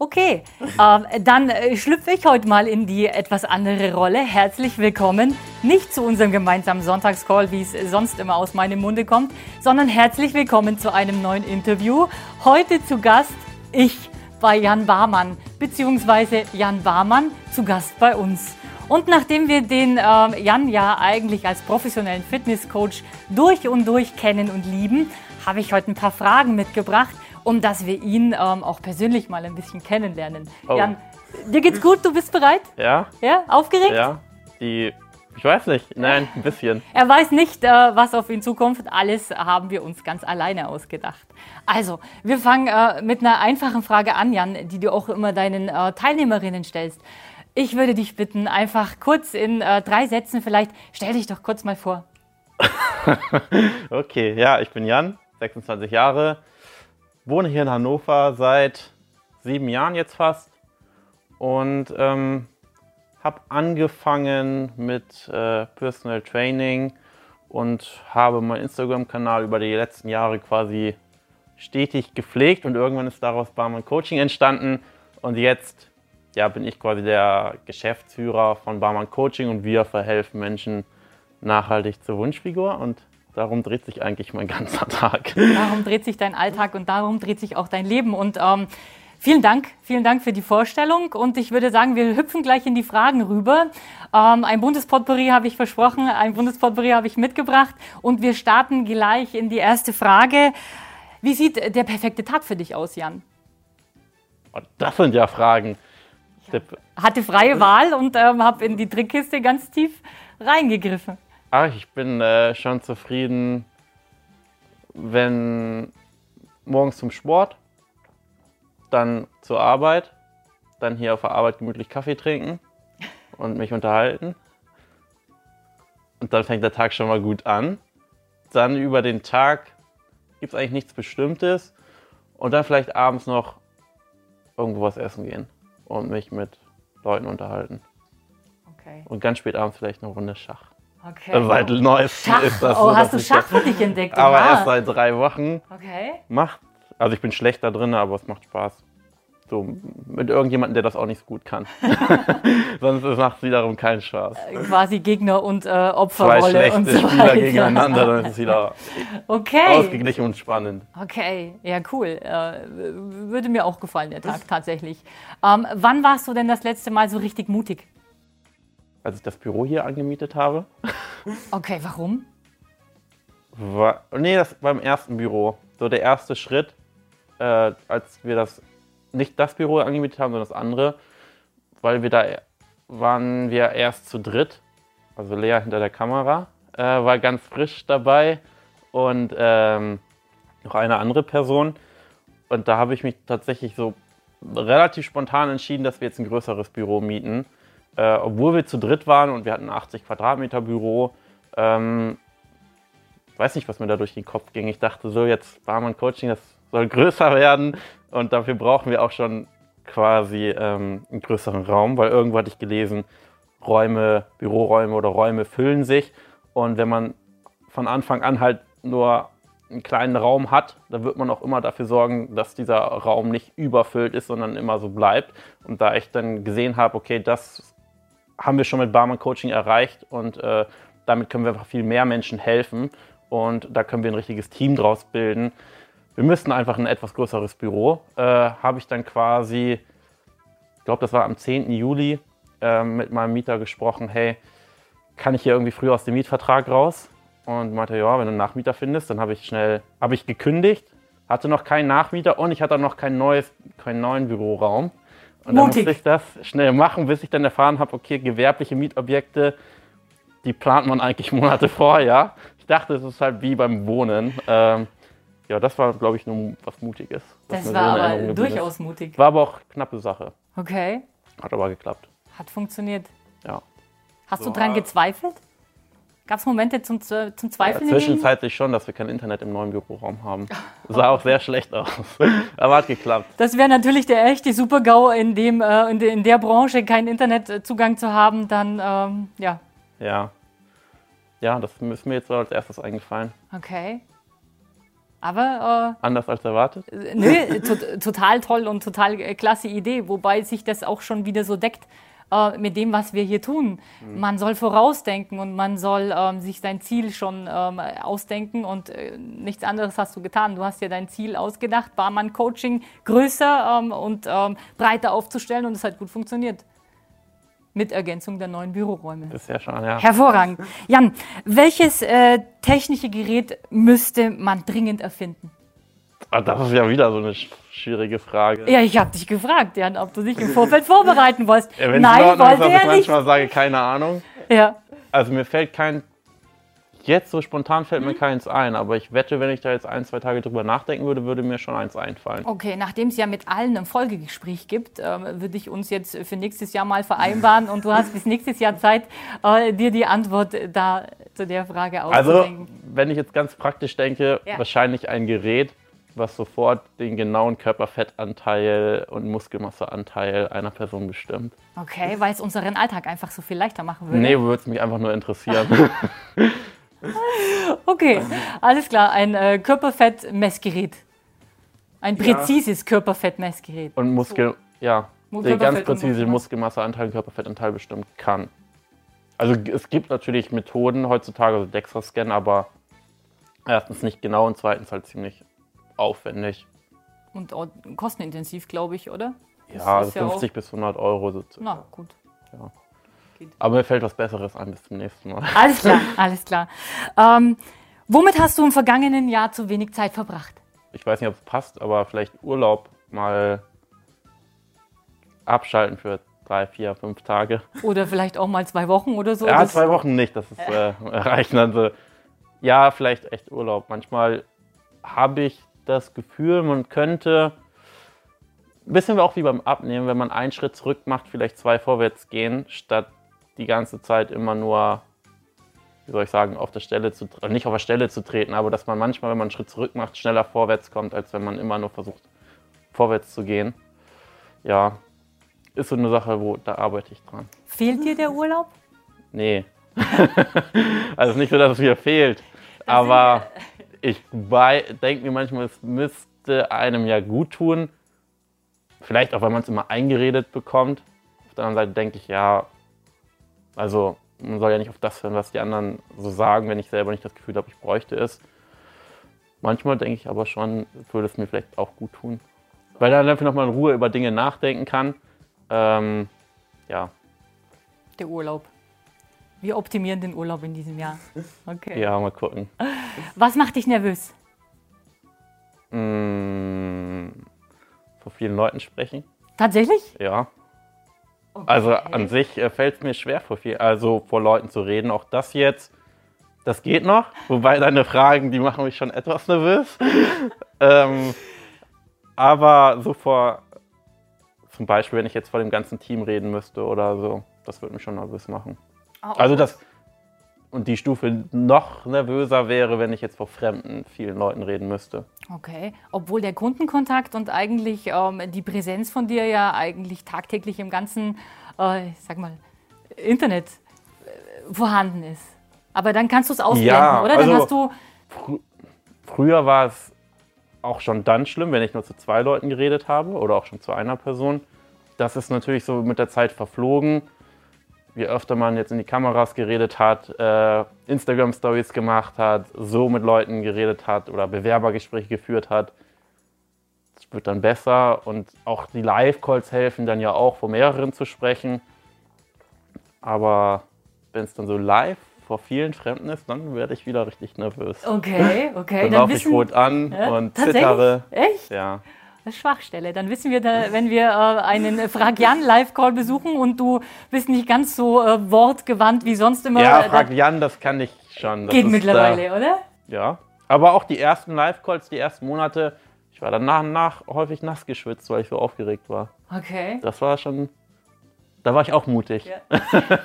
Okay, ähm, dann äh, schlüpfe ich heute mal in die etwas andere Rolle. Herzlich willkommen, nicht zu unserem gemeinsamen Sonntagscall, wie es sonst immer aus meinem Munde kommt, sondern herzlich willkommen zu einem neuen Interview. Heute zu Gast ich bei Jan Barmann, beziehungsweise Jan Barmann zu Gast bei uns. Und nachdem wir den äh, Jan ja eigentlich als professionellen Fitnesscoach durch und durch kennen und lieben, habe ich heute ein paar Fragen mitgebracht um dass wir ihn ähm, auch persönlich mal ein bisschen kennenlernen. Oh. Jan, dir geht's gut? Du bist bereit? Ja. Ja? Aufgeregt? Ja. Die, ich weiß nicht. Nein, ein bisschen. Er weiß nicht, äh, was auf ihn zukommt. Alles haben wir uns ganz alleine ausgedacht. Also, wir fangen äh, mit einer einfachen Frage an, Jan, die du auch immer deinen äh, Teilnehmerinnen stellst. Ich würde dich bitten, einfach kurz in äh, drei Sätzen vielleicht, stell dich doch kurz mal vor. okay, ja, ich bin Jan, 26 Jahre, wohne hier in Hannover seit sieben Jahren jetzt fast. Und ähm, habe angefangen mit äh, Personal Training und habe meinen Instagram-Kanal über die letzten Jahre quasi stetig gepflegt und irgendwann ist daraus Barmann Coaching entstanden. Und jetzt ja, bin ich quasi der Geschäftsführer von Barmann Coaching und wir verhelfen Menschen nachhaltig zur Wunschfigur. Und Darum dreht sich eigentlich mein ganzer Tag. Darum dreht sich dein Alltag und darum dreht sich auch dein Leben. Und ähm, vielen Dank, vielen Dank für die Vorstellung. Und ich würde sagen, wir hüpfen gleich in die Fragen rüber. Ähm, ein Bundespotpourri habe ich versprochen, ein Bundespotpourri habe ich mitgebracht. Und wir starten gleich in die erste Frage. Wie sieht der perfekte Tag für dich aus, Jan? Oh, das sind ja Fragen. Ich hatte freie Wahl und ähm, habe in die Trickkiste ganz tief reingegriffen. Ach, ich bin äh, schon zufrieden, wenn morgens zum Sport, dann zur Arbeit, dann hier auf der Arbeit gemütlich Kaffee trinken und mich unterhalten. Und dann fängt der Tag schon mal gut an. Dann über den Tag gibt es eigentlich nichts Bestimmtes. Und dann vielleicht abends noch irgendwo was essen gehen und mich mit Leuten unterhalten. Okay. Und ganz spät abends vielleicht eine Runde Schach. Okay. Seit neuestem Schach. ist das Oh, so, hast du Schach für dich entdeckt? Aber erst seit drei Wochen. Okay. Macht, also ich bin schlechter drin, aber es macht Spaß. So mit irgendjemandem, der das auch nicht so gut kann. Sonst macht es wiederum keinen Spaß. Äh, quasi Gegner und äh, Opferrolle Zwei schlechte und so Spieler gegeneinander, dann ist es wieder okay. ausgeglichen und spannend. Okay, ja cool. Äh, würde mir auch gefallen, der Tag tatsächlich. Ähm, wann warst du denn das letzte Mal so richtig mutig? Als ich das Büro hier angemietet habe. Okay, warum? War, nee, das beim ersten Büro. So der erste Schritt, äh, als wir das nicht das Büro angemietet haben, sondern das andere, weil wir da waren wir erst zu dritt, also Lea hinter der Kamera, äh, war ganz frisch dabei und ähm, noch eine andere Person. Und da habe ich mich tatsächlich so relativ spontan entschieden, dass wir jetzt ein größeres Büro mieten äh, obwohl wir zu dritt waren und wir hatten ein 80 Quadratmeter Büro. Ähm, weiß nicht, was mir da durch den Kopf ging. Ich dachte so, jetzt Barmann Coaching, das soll größer werden und dafür brauchen wir auch schon quasi ähm, einen größeren Raum, weil irgendwo hatte ich gelesen, Räume, Büroräume oder Räume füllen sich und wenn man von Anfang an halt nur einen kleinen Raum hat, dann wird man auch immer dafür sorgen, dass dieser Raum nicht überfüllt ist, sondern immer so bleibt. Und da ich dann gesehen habe, okay, das haben wir schon mit Barman Coaching erreicht und äh, damit können wir einfach viel mehr Menschen helfen und da können wir ein richtiges Team draus bilden. Wir müssten einfach ein etwas größeres Büro. Äh, Habe ich dann quasi, ich glaube, das war am 10. Juli, äh, mit meinem Mieter gesprochen, hey, kann ich hier irgendwie früher aus dem Mietvertrag raus? Und meinte, ja, wenn du einen Nachmieter findest, dann habe ich schnell, habe ich gekündigt, hatte noch keinen Nachmieter und ich hatte noch kein neues, keinen neuen Büroraum. Und dann musste ich das schnell machen, bis ich dann erfahren habe, okay, gewerbliche Mietobjekte, die plant man eigentlich Monate vorher. Ich dachte, es ist halt wie beim Wohnen. Ähm, ja, das war, glaube ich, nur was Mutiges. Das war aber durchaus ist. mutig. War aber auch knappe Sache. Okay. Hat aber geklappt. Hat funktioniert. Ja. Hast so, du dran gezweifelt? Gab es Momente zum, zum Zweifeln? Ja, zwischenzeitlich schon, dass wir kein Internet im neuen Büroraum haben. Sah auch sehr schlecht aus. Aber hat geklappt. Das wäre natürlich der echte Super-GAU, in, dem, äh, in, de, in, der Branche keinen Internetzugang zu haben, dann, ähm, ja. Ja. Ja, das ist mir jetzt so als erstes eingefallen. Okay. Aber Anders als erwartet? äh, nö, to total toll und total äh, klasse Idee, wobei sich das auch schon wieder so deckt äh, mit dem, was wir hier tun. Man soll vorausdenken und man soll ähm, sich sein Ziel schon ähm, ausdenken und äh, nichts anderes hast du getan. Du hast dir dein Ziel ausgedacht, Barmann-Coaching größer ähm, und ähm, breiter aufzustellen und es hat gut funktioniert. Mit Ergänzung der neuen Büroräume. Bisher schon, ja. Hervorragend. Jan, welches äh, technische Gerät müsste man dringend erfinden? Ah, Das ist ja wieder so eine sch- schwierige Frage. Ja, ich habe dich gefragt, Jan, ob du dich im Vorfeld vorbereiten wolltest. Ja, wenn Nein, in Ordnung ist, wollte dass ich nicht. manchmal sage, keine Ahnung. Ja. Also mir fällt kein, jetzt so spontan fällt Mhm. mir keins ein, aber ich wette, wenn ich da jetzt ein, zwei Tage drüber nachdenken würde, würde mir schon eins einfallen. Okay, nachdem es ja mit allen ein Folgegespräch gibt, ähm, würde ich uns jetzt für nächstes Jahr mal vereinbaren und du hast bis nächstes Jahr Zeit, äh, dir die Antwort da zu der Frage Also, auszudenken. wenn ich jetzt ganz praktisch denke, Ja. wahrscheinlich ein Gerät, was sofort den genauen Körperfettanteil und Muskelmasseanteil einer Person bestimmt. Okay, weil es unseren Alltag einfach so viel leichter machen würde. Nee, würde es mich einfach nur interessieren. Okay, alles klar, ein äh, Körperfettmessgerät. Ein Ja. präzises Körperfettmessgerät. und Muskel, ja, Mu- der ganz präzise Muskelmasse. Muskelmasseanteil und Körperfettanteil bestimmt kann. Also es gibt natürlich Methoden heutzutage, also DEXA-Scan, aber erstens nicht genau und zweitens halt ziemlich aufwendig. Und kostenintensiv, glaube ich, oder? Das Ja, also ist ja 50 bis 100 Euro. So circa. Na, gut. Aber mir fällt was Besseres ein bis zum nächsten Mal. Alles klar, alles klar. Ähm, womit hast du im vergangenen Jahr zu wenig Zeit verbracht? Ich weiß nicht, ob es passt, aber vielleicht Urlaub mal abschalten für drei, vier, fünf Tage. Oder vielleicht auch mal zwei Wochen oder so? Ja, zwei Wochen nicht, das ist äh, reichen. Also, ja, vielleicht echt Urlaub. Manchmal habe ich das Gefühl, man könnte, ein bisschen auch wie beim Abnehmen, wenn man einen Schritt zurück macht, vielleicht zwei vorwärts gehen, statt die ganze Zeit immer nur, wie soll ich sagen, auf der Stelle zu, nicht auf der Stelle zu treten, aber dass man manchmal, wenn man einen Schritt zurück macht, schneller vorwärts kommt, als wenn man immer nur versucht, vorwärts zu gehen. Ja, ist so eine Sache, wo da arbeite ich dran. Fehlt dir der Urlaub? Nee. also nicht so, dass es mir fehlt. aber ich denke mir manchmal, es müsste einem ja gut tun. Vielleicht auch, weil man es immer eingeredet bekommt. Auf der anderen Seite denke ich, ja, also man soll ja nicht auf das hören, was die anderen so sagen, wenn ich selber nicht das Gefühl habe, ich bräuchte es. Manchmal denke ich aber schon, würde es mir vielleicht auch gut tun. Weil dann einfach nochmal in Ruhe über Dinge nachdenken kann. Ähm, ja, Der Urlaub. Wir optimieren den Urlaub in diesem Jahr. Okay. ja, mal gucken. Was macht dich nervös? Mm, vor vielen Leuten sprechen, Tatsächlich? ja. Also an sich äh, fällt es mir schwer, vor, viel, also vor Leuten zu reden. Auch das jetzt, das geht noch. Wobei deine Fragen, die machen mich schon etwas nervös. ähm, aber so vor, zum Beispiel, wenn ich jetzt vor dem ganzen Team reden müsste oder so, das würde mich schon nervös machen. Also das, und die Stufe noch nervöser wäre, wenn ich jetzt vor fremden, vielen Leuten reden müsste. Okay, obwohl der Kundenkontakt und eigentlich ähm, die Präsenz von dir ja eigentlich tagtäglich im ganzen, äh, sag mal, Internet äh, vorhanden ist. Aber dann kannst du es ausblenden, Ja, oder? Dann also- hast du, Früher war es auch schon dann schlimm, wenn ich nur zu zwei Leuten geredet habe oder auch schon zu einer Person. Das ist natürlich so mit der Zeit verflogen. Je öfter man jetzt in die Kameras geredet hat, äh, Instagram-Stories gemacht hat, so mit Leuten geredet hat oder Bewerbergespräche geführt hat, es wird dann besser. Und auch die Live-Calls helfen dann ja auch, vor mehreren zu sprechen. Aber wenn es dann so live vor vielen Fremden ist, dann werde ich wieder richtig nervös. okay, okay, Dann dann laufe ich rot an Ja, und zittere. echt? Ja. Das ist Schwachstelle. Dann wissen wir, da, wenn wir äh, einen Frag Jan Live-Call besuchen und du bist nicht ganz so äh, wortgewandt wie sonst immer. Ja, äh, frag Jan, das kann ich schon. Das geht ist, mittlerweile, oder? Äh, ja. Aber auch die ersten Live-Calls, die ersten Monate, ich war danach nach häufig nass geschwitzt, weil ich so aufgeregt war. Okay. Das war schon. Da war ich auch mutig. Ja.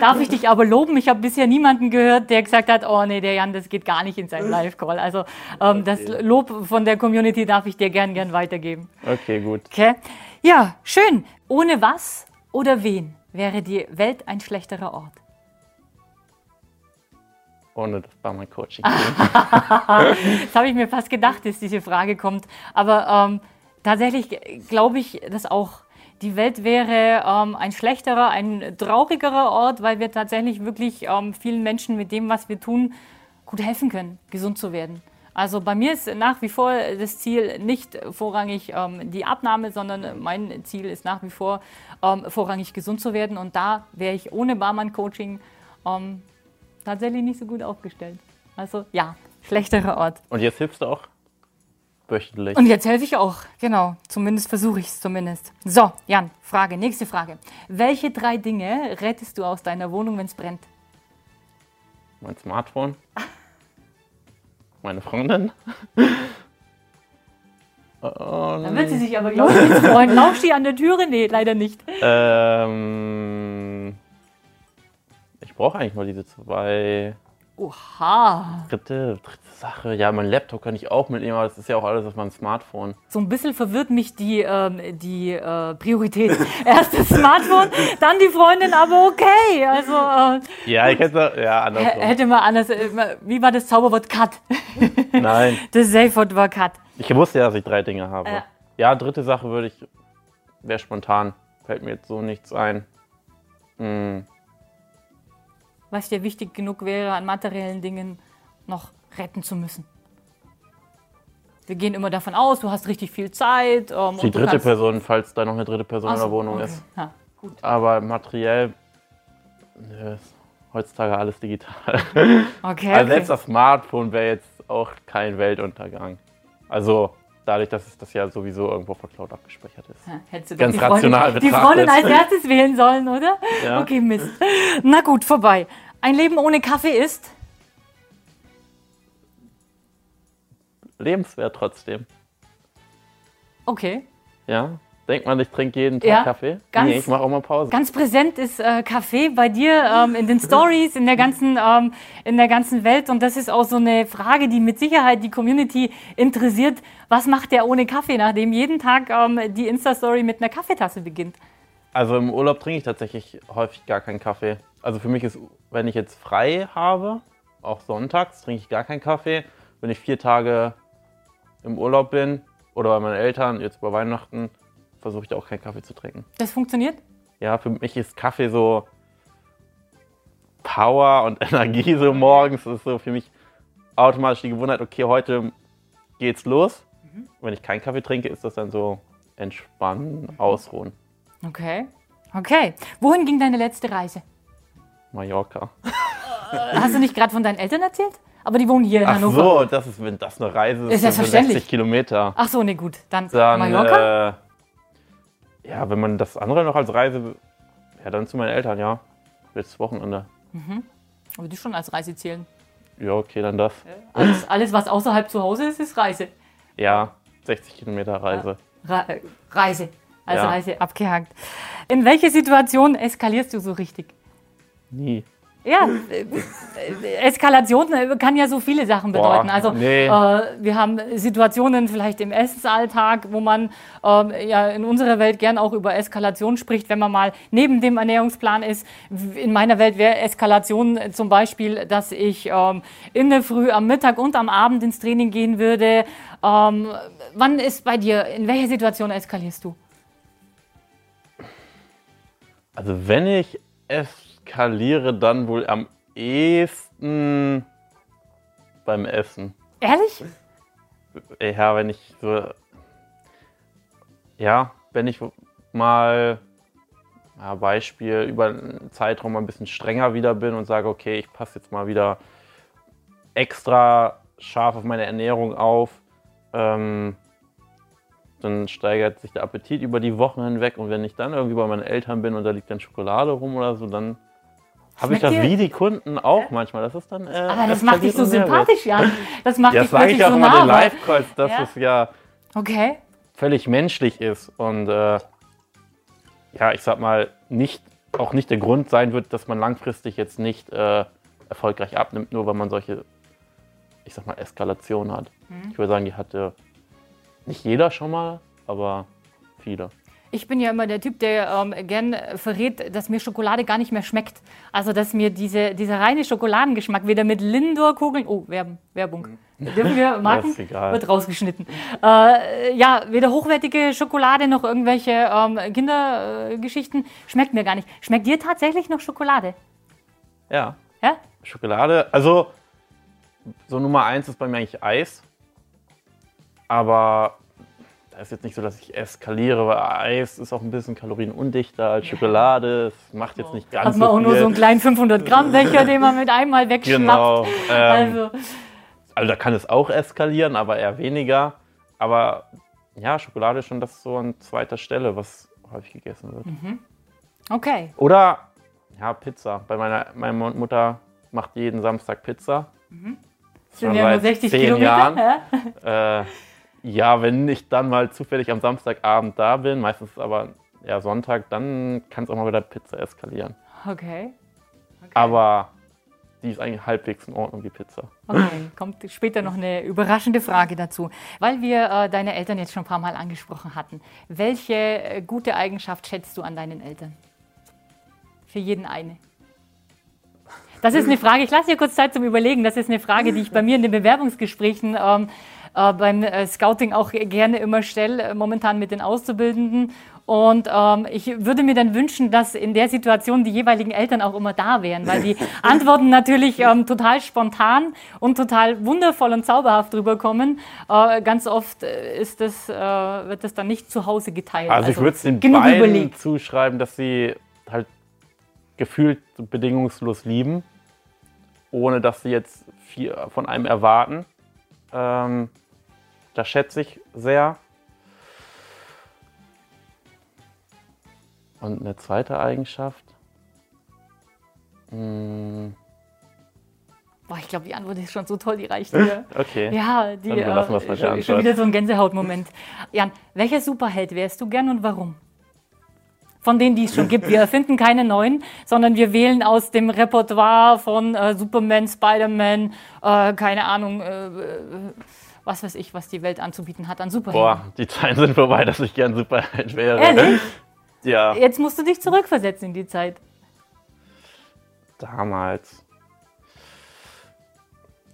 Darf ich dich aber loben? Ich habe bisher niemanden gehört, der gesagt hat, oh nee, der Jan, das geht gar nicht in seinen Live-Call. Also ähm, das Lob von der Community darf ich dir gern, gern weitergeben. Okay, gut. Okay? Ja, schön. Ohne was oder wen wäre die Welt ein schlechterer Ort? ohne das Barmann-Coaching. das habe ich mir fast gedacht, dass diese Frage kommt. Aber ähm, tatsächlich glaube ich, dass auch die Welt wäre ähm, ein schlechterer, ein traurigerer Ort, weil wir tatsächlich wirklich ähm, vielen Menschen mit dem, was wir tun, gut helfen können, gesund zu werden. Also bei mir ist nach wie vor das Ziel nicht vorrangig ähm, die Abnahme, sondern mein Ziel ist nach wie vor ähm, vorrangig gesund zu werden. Und da wäre ich ohne Barmann-Coaching ähm, tatsächlich nicht so gut aufgestellt. Also ja, schlechterer Ort. Und jetzt hilfst du auch wöchentlich. Und jetzt helfe ich auch, genau. Zumindest versuche ich es zumindest. So, Jan, Frage, nächste Frage. Welche drei Dinge rettest du aus deiner Wohnung, wenn es brennt? Mein Smartphone. Meine Freundin. Dann wird sie sich aber, glaube ich, nicht freuen. Lauscht sie an der Türe? Nee, leider nicht. Ähm, ich brauche eigentlich nur diese zwei. Oha. Dritte, dritte Sache. Ja, mein Laptop kann ich auch mitnehmen, aber das ist ja auch alles auf meinem Smartphone. So ein bisschen verwirrt mich die, ähm, die äh, Priorität. Erst das Smartphone, dann die Freundin, aber okay. Also, äh, ja, ich hätte ja anders. Hätte man anders. Äh, wie war das Zauberwort Cut? Nein. das Safe-Wort war Cut. Ich wusste ja, dass ich drei Dinge habe. Äh. Ja, dritte Sache würde ich. Wäre spontan. Fällt mir jetzt so nichts ein. Hm was dir wichtig genug wäre, an materiellen Dingen noch retten zu müssen. Wir gehen immer davon aus, du hast richtig viel Zeit. Ähm, die dritte Person, falls da noch eine dritte Person so, in der Wohnung okay. ist. Ja, Aber materiell nö, ist heutzutage alles digital. Okay. also selbst das Smartphone wäre jetzt auch kein Weltuntergang. Also dadurch, dass es das ja sowieso irgendwo von Cloud abgespeichert ist. Ja, hättest du Ganz die rational Freundin, betrachtet. Die Freundin als erstes wählen sollen, oder? Ja. Okay, Mist. Na gut, vorbei. Ein Leben ohne Kaffee ist? Lebenswert trotzdem. Okay. Ja. Denkt man, ich trinke jeden Tag ja, Kaffee? Ganz, nee, ich mache auch mal Pause. Ganz präsent ist äh, Kaffee bei dir ähm, in den Stories, in der, ganzen, ähm, in der ganzen Welt. Und das ist auch so eine Frage, die mit Sicherheit die Community interessiert. Was macht der ohne Kaffee, nachdem jeden Tag ähm, die Insta-Story mit einer Kaffeetasse beginnt? Also im Urlaub trinke ich tatsächlich häufig gar keinen Kaffee. Also für mich ist, wenn ich jetzt frei habe, auch sonntags, trinke ich gar keinen Kaffee. Wenn ich vier Tage im Urlaub bin oder bei meinen Eltern, jetzt bei Weihnachten, versuche ich auch keinen Kaffee zu trinken. Das funktioniert? Ja, für mich ist Kaffee so Power und Energie so morgens. Das ist so für mich automatisch die Gewohnheit, okay, heute geht's los. Mhm. Wenn ich keinen Kaffee trinke, ist das dann so entspannen, ausruhen. Okay. Okay. Wohin ging deine letzte Reise? Mallorca. Hast du nicht gerade von deinen Eltern erzählt? Aber die wohnen hier in Ach Hannover. Ach so, das ist, wenn das eine Reise ist, ist selbstverständlich. 60 Kilometer. Ach so, nee, gut. Dann, dann Mallorca? Äh, ja, wenn man das andere noch als Reise, ja, dann zu meinen Eltern, ja. Letztes Wochenende. Mhm. Aber die schon als Reise zählen. Ja, okay, dann das. Alles, alles, was außerhalb zu Hause ist, ist Reise. Ja, 60 Kilometer Reise. Re Reise. Also ja. Reise abgehakt. In welche Situation eskalierst du so richtig? Nie. Ja, Eskalation kann ja so viele Sachen bedeuten. Boah, also nee. äh, wir haben Situationen vielleicht im Essensalltag, wo man äh, ja in unserer Welt gern auch über Eskalation spricht, wenn man mal neben dem Ernährungsplan ist. In meiner Welt wäre Eskalation zum Beispiel, dass ich ähm, in der Früh, am Mittag und am Abend ins Training gehen würde. Ähm, wann ist bei dir, in welcher Situation eskalierst du? Also wenn ich es eskaliere dann wohl am ehesten beim Essen. Ehrlich? Ja, wenn ich so. Ja, wenn ich mal. Ja, Beispiel über einen Zeitraum ein bisschen strenger wieder bin und sage, okay, ich passe jetzt mal wieder extra scharf auf meine Ernährung auf. Ähm, dann steigert sich der Appetit über die Wochen hinweg und wenn ich dann irgendwie bei meinen Eltern bin und da liegt dann Schokolade rum oder so, dann habe ich das wie die Kunden auch manchmal. Das ist dann. Äh, Aber das macht dich so sympathisch, Jan. Das macht ja, dich das sage ich auch so immer nah, den Live-Calls, dass ja. es ja okay. völlig menschlich ist und äh, ja, ich sag mal, nicht, auch nicht der Grund sein wird, dass man langfristig jetzt nicht äh, erfolgreich abnimmt, nur weil man solche, ich sag mal, Eskalationen hat. Mhm. Ich würde sagen, die hatte nicht jeder schon mal, aber viele. Ich bin ja immer der Typ, der ähm, gern verrät, dass mir Schokolade gar nicht mehr schmeckt. Also, dass mir diese, dieser reine Schokoladengeschmack wieder mit Lindor-Kugeln. Oh, Werbung. Werbung. Dürfen wir Marken? Wird rausgeschnitten. Äh, ja, weder hochwertige Schokolade noch irgendwelche ähm, Kindergeschichten. Schmeckt mir gar nicht. Schmeckt dir tatsächlich noch Schokolade? Ja, Ja? Schokolade. Also, so Nummer eins ist bei mir eigentlich Eis. Aber da ist jetzt nicht so, dass ich eskaliere, weil Eis ist auch ein bisschen kalorienundichter als Schokolade. Es macht jetzt nicht ganz Hat man so auch viel. nur so einen kleinen 500 Gramm Becher, den man mit einmal wegschnappt. Genau. Ähm, Also, Also da kann es auch eskalieren, aber eher weniger. Aber ja, Schokolade ist schon das so an zweiter Stelle, was häufig gegessen wird. okay. Oder ja, Pizza. Bei meiner meine Mutter macht jeden Samstag Pizza. Das sind ja nur 60 Kilometer. Jahren. Ja? Äh, ja, wenn ich dann mal zufällig am Samstagabend da bin, meistens aber eher Sonntag, dann kann es auch mal wieder Pizza eskalieren. Okay. Aber die ist eigentlich halbwegs in Ordnung, die Pizza. Okay, kommt später noch eine überraschende Frage dazu. Weil wir äh, deine Eltern jetzt schon ein paar Mal angesprochen hatten. Welche äh, gute Eigenschaft schätzt du an deinen Eltern? Für jeden eine. Das ist eine Frage, ich lasse dir kurz Zeit zum Überlegen. Das ist eine Frage, die ich bei mir in den Bewerbungsgesprächen ähm, äh, beim äh, Scouting auch gerne immer stelle, äh, momentan mit den Auszubildenden. Und ähm, ich würde mir dann wünschen, dass in der Situation die jeweiligen Eltern auch immer da wären, weil die Antworten natürlich ähm, total spontan und total wundervoll und zauberhaft rüberkommen. Äh, ganz oft äh, ist das, äh, wird das dann nicht zu Hause geteilt. Also, ich würde es den genug beiden überlegt. zuschreiben, dass sie halt gefühlt bedingungslos lieben, ohne dass sie jetzt viel von einem erwarten. Ähm, das schätze ich sehr. Und eine zweite Eigenschaft. Hm, Boah, ich glaube, die Antwort ist schon so toll, die reicht dir. okay. Ja, die Dann bei äh, schon, Antwort. wieder so ein Gänsehautmoment. Jan, welcher Superheld wärst du gern und warum? Von denen, die es schon gibt. Wir erfinden keine neuen, sondern wir wählen aus dem Repertoire von äh, Superman, Spider-Man, äh, keine Ahnung, äh, äh, was weiß ich, was die Welt anzubieten hat an Superhelden. Boah, die Zeiten sind vorbei, dass ich gern Superheld wäre. Ehrlich? Ja, Jetzt musst du dich zurückversetzen in die Zeit. damals.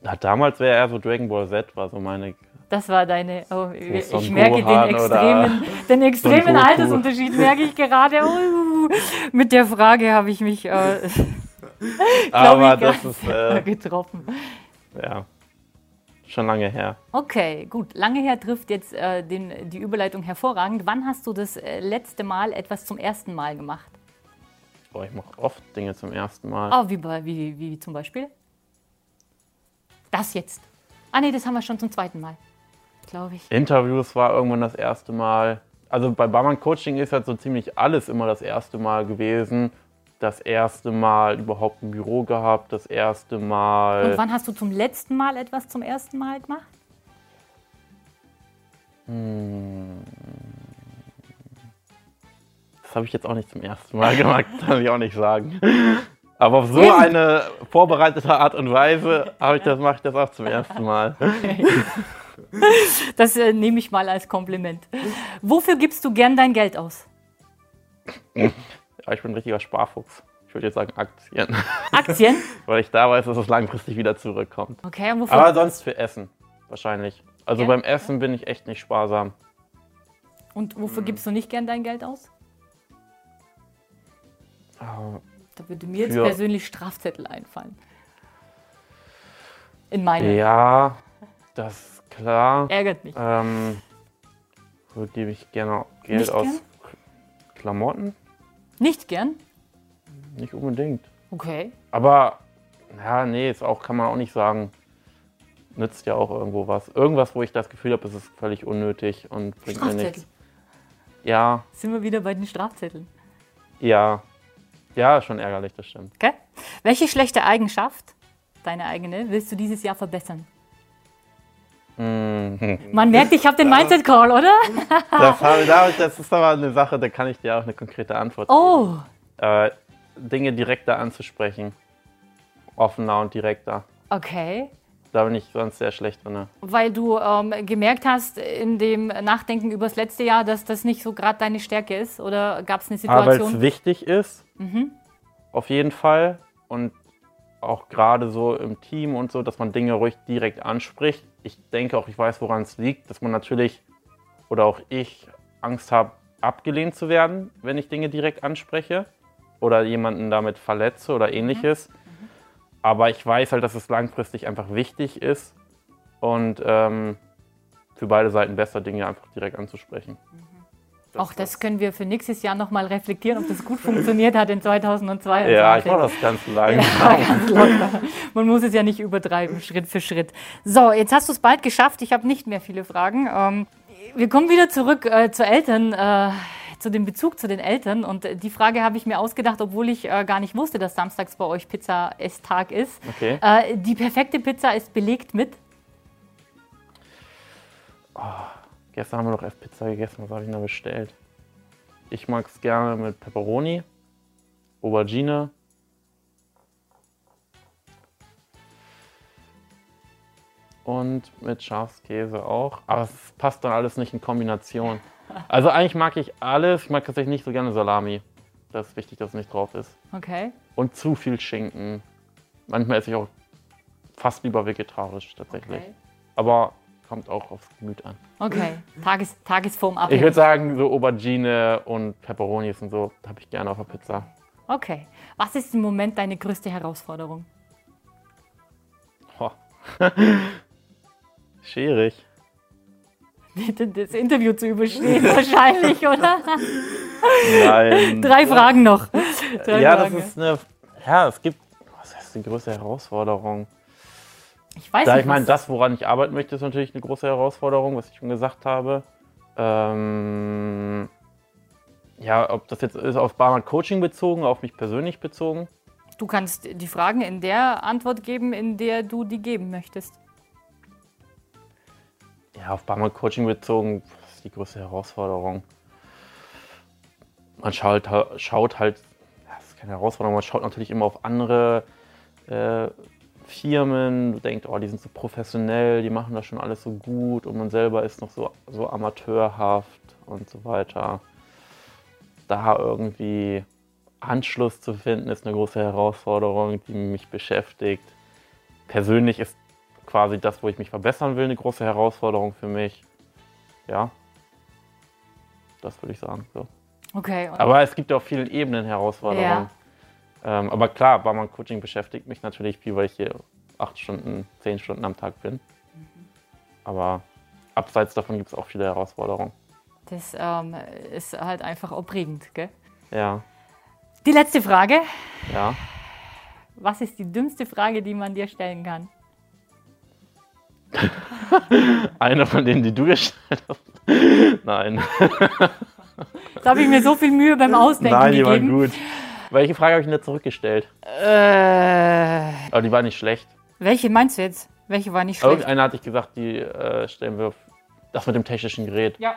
Na, damals wäre eher so Dragon Ball Z, war so meine. Das war deine. Oh, ich Son merke den Gohan oder extremen, den extremen. Altersunterschied, merke ich gerade. Oh, mit der Frage habe ich mich, äh, Aber ich, das ist, äh, getroffen. ja, schon lange her. Okay, gut. Lange her trifft jetzt äh, den, die Überleitung hervorragend. Wann hast du das äh, letzte Mal etwas zum ersten Mal gemacht? Boah, ich mache oft Dinge zum ersten Mal. Ah, wie, bei- wie, wie zum Beispiel? Das jetzt. Ah, nee, das haben wir schon zum zweiten Mal, glaube ich. Interviews war irgendwann das erste Mal. Also bei Barmann Coaching ist halt so ziemlich alles immer das erste Mal gewesen. Das erste Mal überhaupt ein Büro gehabt, das erste Mal. Und wann hast du zum letzten Mal etwas zum ersten Mal gemacht? Das habe ich jetzt auch nicht zum ersten Mal gemacht, kann ich auch nicht sagen. Aber auf so eine vorbereitete Art und Weise habe ich das, mache ich das auch zum ersten Mal. Das äh, nehme ich mal als Kompliment. Wofür gibst du gern dein Geld aus? Ja, ich bin ein richtiger Sparfuchs. Ich würde jetzt sagen Aktien, Aktien? weil ich da weiß, dass es langfristig wieder zurückkommt. Okay, und wofür? Aber sonst für Essen, wahrscheinlich. Also Ja? beim Essen bin ich echt nicht sparsam. und wofür gibst du nicht gern dein Geld aus? Ah, Da würde mir jetzt persönlich Strafzettel einfallen. In meiner. Ja, das ist klar. Ärgert mich. Ähm, wo gebe ich gerne Geld Nicht aus? gern? Klamotten? Nicht gern? Nicht unbedingt. Okay. Aber, ja, nee, ist auch, kann man auch nicht sagen. Nützt ja auch irgendwo was. Irgendwas, wo ich das Gefühl habe, es ist völlig unnötig und bringt mir nichts. Ja, Sind wir wieder bei den Strafzetteln. ja. Ja, schon ärgerlich, das stimmt. Okay. Welche schlechte Eigenschaft, deine eigene, willst du dieses Jahr verbessern? Mhm. Man merkt, ich habe den Mindset-Call, oder? Das, das ist aber eine Sache, da kann ich dir auch eine konkrete Antwort Oh, geben. Äh, Dinge direkter anzusprechen. Offener und direkter. okay. Da bin ich sonst sehr schlecht drin. Weil du ähm, gemerkt hast in dem Nachdenken über das letzte Jahr, dass das nicht so gerade deine Stärke ist? Oder gab es eine Aber weil Situation? es wichtig ist, auf jeden Fall. Und auch gerade so im Team und so, dass man Dinge ruhig direkt anspricht. Ich denke auch, ich weiß, woran es liegt, dass man natürlich oder auch ich Angst habe, abgelehnt zu werden, wenn ich Dinge direkt anspreche oder jemanden damit verletze oder ähnliches. Aber ich weiß halt, dass es langfristig einfach wichtig ist und ähm, für beide Seiten besser, Dinge einfach direkt anzusprechen. Auch das können wir für nächstes Jahr nochmal reflektieren, ob das gut funktioniert hat in 2002. Ja, ich mache das ganz lang. Ja, ganz locker. Man muss es ja nicht übertreiben, Schritt für Schritt. So, jetzt hast du es bald geschafft. Ich habe nicht mehr viele Fragen. Ähm, wir kommen wieder zurück äh, zu Eltern, äh, zu dem Bezug zu den Eltern. Und die Frage habe ich mir ausgedacht, obwohl ich äh, gar nicht wusste, dass samstags bei euch Pizza-Esstag ist. Okay. Äh, die perfekte Pizza ist belegt mit. Gestern haben wir noch erst Pizza gegessen. Was habe ich denn da bestellt? Ich mag es gerne mit Pepperoni, Aubergine. Und mit Schafskäse auch. Aber es passt dann alles nicht in Kombination. Also eigentlich mag ich alles. Ich mag tatsächlich nicht so gerne Salami. Das ist wichtig, dass es nicht drauf ist. Okay. Und zu viel Schinken. Manchmal esse ich auch fast lieber vegetarisch tatsächlich. Okay. Aber kommt auch aufs Gemüt an. Okay. Tages, Tagesform ab. Ich würde sagen, so Aubergine und Peperonis und so habe ich gerne auf der Pizza. Okay. Was ist im Moment deine größte Herausforderung? Ho. Schwierig. Das Interview zu überstehen, wahrscheinlich, oder? Nein. Drei Fragen noch. Drei ja, das Fragen. ist eine. Ja, es gibt. Was ist die größte Herausforderung? Ich weiß Da nicht, ich meine, das, woran ich arbeiten möchte, ist natürlich eine große Herausforderung, was ich schon gesagt habe. Ähm, ja, ob das jetzt ist auf Barmann Coaching bezogen, auf mich persönlich bezogen. Du kannst die Fragen in der Antwort geben, in der du die geben möchtest. Ja, auf Barmann Coaching bezogen, ist die größte Herausforderung? Man schaut, schaut halt, das ist keine Herausforderung, man schaut natürlich immer auf andere äh, Firmen, du denkst, oh, die sind so professionell, die machen das schon alles so gut und man selber ist noch so, so amateurhaft und so weiter. Da irgendwie Anschluss zu finden, ist eine große Herausforderung, die mich beschäftigt. Persönlich ist quasi das, wo ich mich verbessern will, eine große Herausforderung für mich. Ja, das würde ich sagen. So. Okay. Aber es gibt ja auf vielen Ebenen Herausforderungen. Ähm, aber klar, Barmann Coaching beschäftigt mich natürlich viel, weil ich hier acht Stunden, zehn Stunden am Tag bin. Aber abseits davon gibt es auch viele Herausforderungen. Das ähm, ist halt einfach aufregend, gell? Ja, Die letzte Frage. ja. Was ist die dümmste Frage, die man dir stellen kann? Eine von denen, die du gestellt hast. Nein. Da habe ich mir so viel Mühe beim Ausdenken Nein, die waren gut. Welche Frage habe ich denn da zurückgestellt? Äh, Aber die war nicht schlecht. welche meinst du jetzt? Welche war nicht schlecht? Irgendeiner hatte ich gesagt, die äh, stellen wir auf das mit dem technischen Gerät. Ja.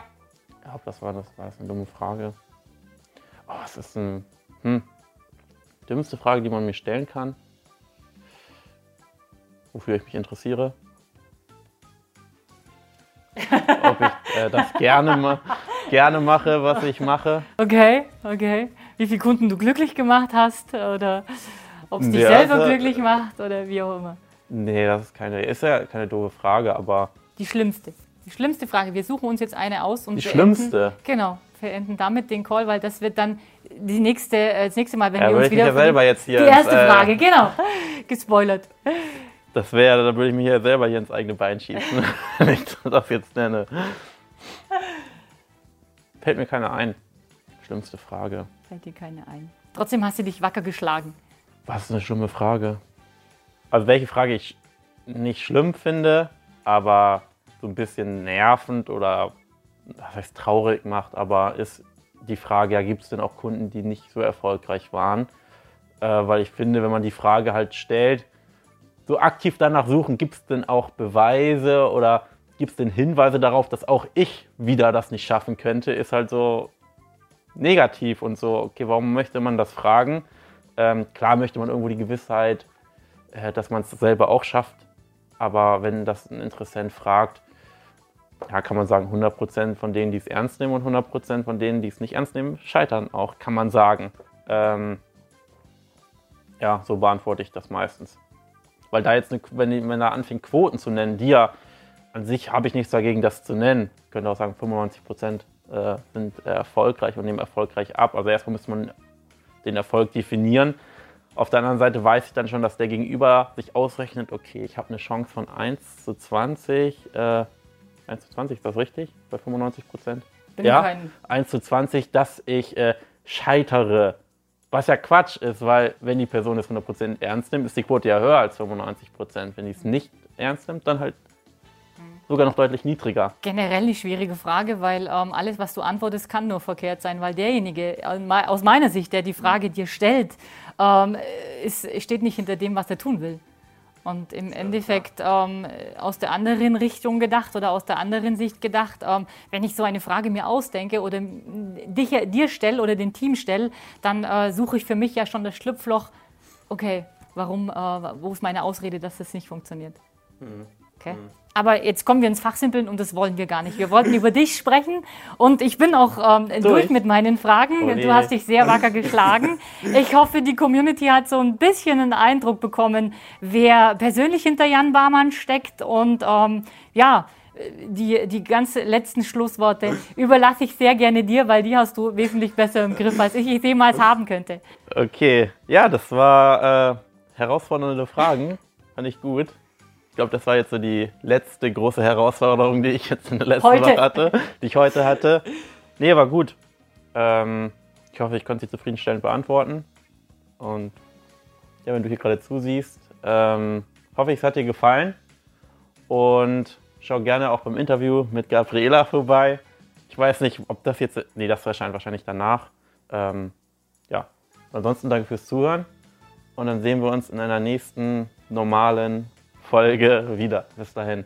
Ich glaube, das war das. War das eine dumme Frage? Oh, was ist ein. Hm. Dümmste Frage, die man mir stellen kann. Wofür ich mich interessiere. Ob ich äh, das gerne, ma gerne mache, was ich mache. Okay, okay. Wie viele Kunden du glücklich gemacht hast oder ob es dich Ja, selber also- glücklich macht oder wie auch immer. Nee, das ist keine, ist ja keine doofe Frage, aber Die schlimmste. Die schlimmste Frage. Wir suchen uns jetzt eine aus und die schlimmste. Enden, genau, wir enden damit den Call, weil das wird dann die nächste, äh, das nächste Mal, wenn Ja, wir uns wieder ja selber jetzt hier. die ins, erste äh, Frage, genau, gespoilert. Das wäre, da würde ich mich ja selber hier ins eigene Bein schießen, wenn ich das jetzt nenne. Fällt mir keiner ein. Schlimmste Frage. Fällt dir keine ein. Trotzdem hast du dich wacker geschlagen. Was ist eine schlimme Frage? Also welche Frage ich nicht schlimm finde, aber so ein bisschen nervend oder was heißt traurig macht, aber ist die Frage, ja, gibt es denn auch Kunden, die nicht so erfolgreich waren? Äh, weil ich finde, wenn man die Frage halt stellt, so aktiv danach suchen, gibt es denn auch Beweise oder gibt es denn Hinweise darauf, dass auch ich wieder das nicht schaffen könnte, ist halt so negativ und so, okay, warum möchte man das fragen? Ähm, klar möchte man irgendwo die Gewissheit, äh, dass man es selber auch schafft. Aber wenn das ein Interessent fragt, ja, kann man sagen, 100% von denen, die es ernst nehmen und 100% von denen, die es nicht ernst nehmen, scheitern auch, kann man sagen. Ähm, ja, so beantworte ich das meistens. Weil da jetzt, eine, wenn, wenn er anfängt, Quoten zu nennen, die ja an sich habe ich nichts dagegen, das zu nennen. Könnte auch sagen, 95% äh, sind erfolgreich und nehmen erfolgreich ab. Also erstmal muss man den Erfolg definieren. Auf der anderen Seite weiß ich dann schon, dass der Gegenüber sich ausrechnet, okay, ich habe eine Chance von 1 zu 20. Äh, 1 zu 20, ist das richtig? Bei 95 Prozent? Ja, kein... 1 zu 20, dass ich äh, scheitere. Was ja Quatsch ist, weil wenn die Person es 100% ernst nimmt, ist die Quote ja höher als 95%. Wenn die es nicht ernst nimmt, dann halt sogar noch deutlich niedriger. Generell eine schwierige Frage, weil ähm, alles, was du antwortest, kann nur verkehrt sein, weil derjenige, aus meiner Sicht, der die Frage dir stellt, ähm, ist, steht nicht hinter dem, was er tun will. Und im Endeffekt ähm, aus der anderen Richtung gedacht oder aus der anderen Sicht gedacht, ähm, wenn ich so eine Frage mir ausdenke oder dich, dir stelle oder dem Team stelle, dann äh, suche ich für mich ja schon das Schlupfloch, okay, warum, äh, wo ist meine Ausrede, dass das nicht funktioniert? Mhm. Okay. Mhm. Aber jetzt kommen wir ins Fachsimpeln und das wollen wir gar nicht. Wir wollten über dich sprechen und ich bin auch ähm, durch. durch. mit meinen Fragen. Oh nee. Du hast dich sehr wacker geschlagen. Ich hoffe, die Community hat so ein bisschen einen Eindruck bekommen, wer persönlich hinter Jan Barmann steckt und ähm, ja, die, die ganz letzten Schlussworte überlasse ich sehr gerne dir, weil die hast du wesentlich besser im Griff, als ich es jemals haben könnte. Okay, ja, das war äh, herausfordernde Fragen. Fand ich gut glaube, das war jetzt so die letzte große Herausforderung, die ich jetzt in der letzten heute. Woche hatte, die ich heute hatte. Nee, war gut. Ähm, ich hoffe, ich konnte sie zufriedenstellend beantworten. Und ja, wenn du hier gerade zusiehst, ähm, hoffe ich, es hat dir gefallen. Und schau gerne auch beim Interview mit Gabriela vorbei. Ich weiß nicht, ob das jetzt. Nee, das erscheint wahrscheinlich danach. Ähm, ja. Ansonsten danke fürs Zuhören. Und dann sehen wir uns in einer nächsten normalen Folge wieder. Bis dahin.